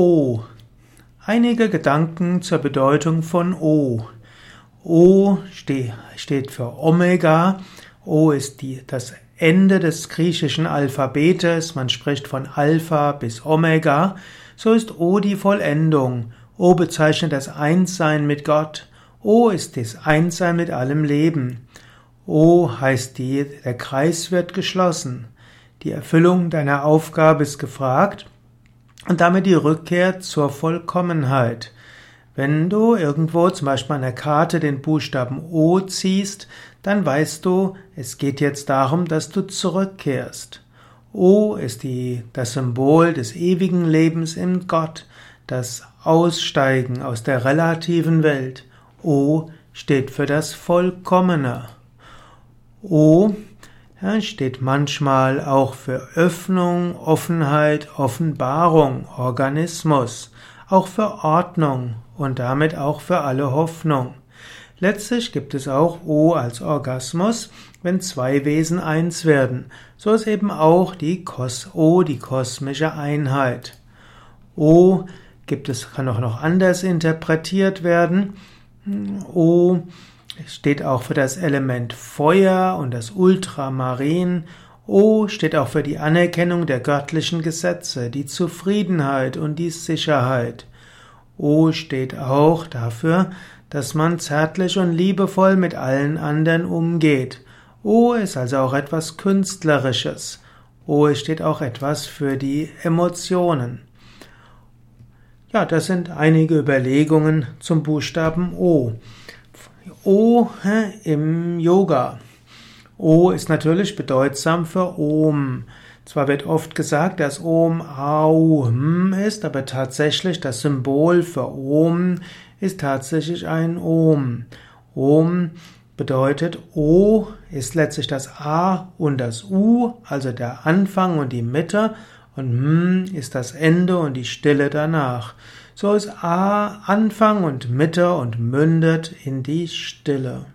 O. Einige Gedanken zur Bedeutung von O. O steht für Omega. O ist die, das Ende des griechischen Alphabetes. Man spricht von Alpha bis Omega. So ist O die Vollendung. O bezeichnet das Einssein mit Gott. O ist das Einssein mit allem Leben. O heißt die, der Kreis wird geschlossen. Die Erfüllung deiner Aufgabe ist gefragt und damit die Rückkehr zur Vollkommenheit. Wenn du irgendwo zum Beispiel an der Karte den Buchstaben O ziehst, dann weißt du, es geht jetzt darum, dass du zurückkehrst. O ist die, das Symbol des ewigen Lebens in Gott, das Aussteigen aus der relativen Welt. O steht für das Vollkommene. O steht manchmal auch für Öffnung, Offenheit, Offenbarung, Organismus, auch für Ordnung und damit auch für alle Hoffnung. Letztlich gibt es auch O als Orgasmus, wenn zwei Wesen eins werden. So ist eben auch die Kos O, die kosmische Einheit. O gibt es, kann auch noch anders interpretiert werden. O steht auch für das Element Feuer und das Ultramarin. O steht auch für die Anerkennung der göttlichen Gesetze, die Zufriedenheit und die Sicherheit. O steht auch dafür, dass man zärtlich und liebevoll mit allen anderen umgeht. O ist also auch etwas Künstlerisches. O steht auch etwas für die Emotionen. Ja, das sind einige Überlegungen zum Buchstaben O. O im Yoga. O ist natürlich bedeutsam für Om. Zwar wird oft gesagt, dass Om Aum ist, aber tatsächlich das Symbol für Om ist tatsächlich ein Om. Om bedeutet O ist letztlich das A und das U, also der Anfang und die Mitte, und M ist das Ende und die Stille danach. So ist A Anfang und Mitte und mündet in die Stille.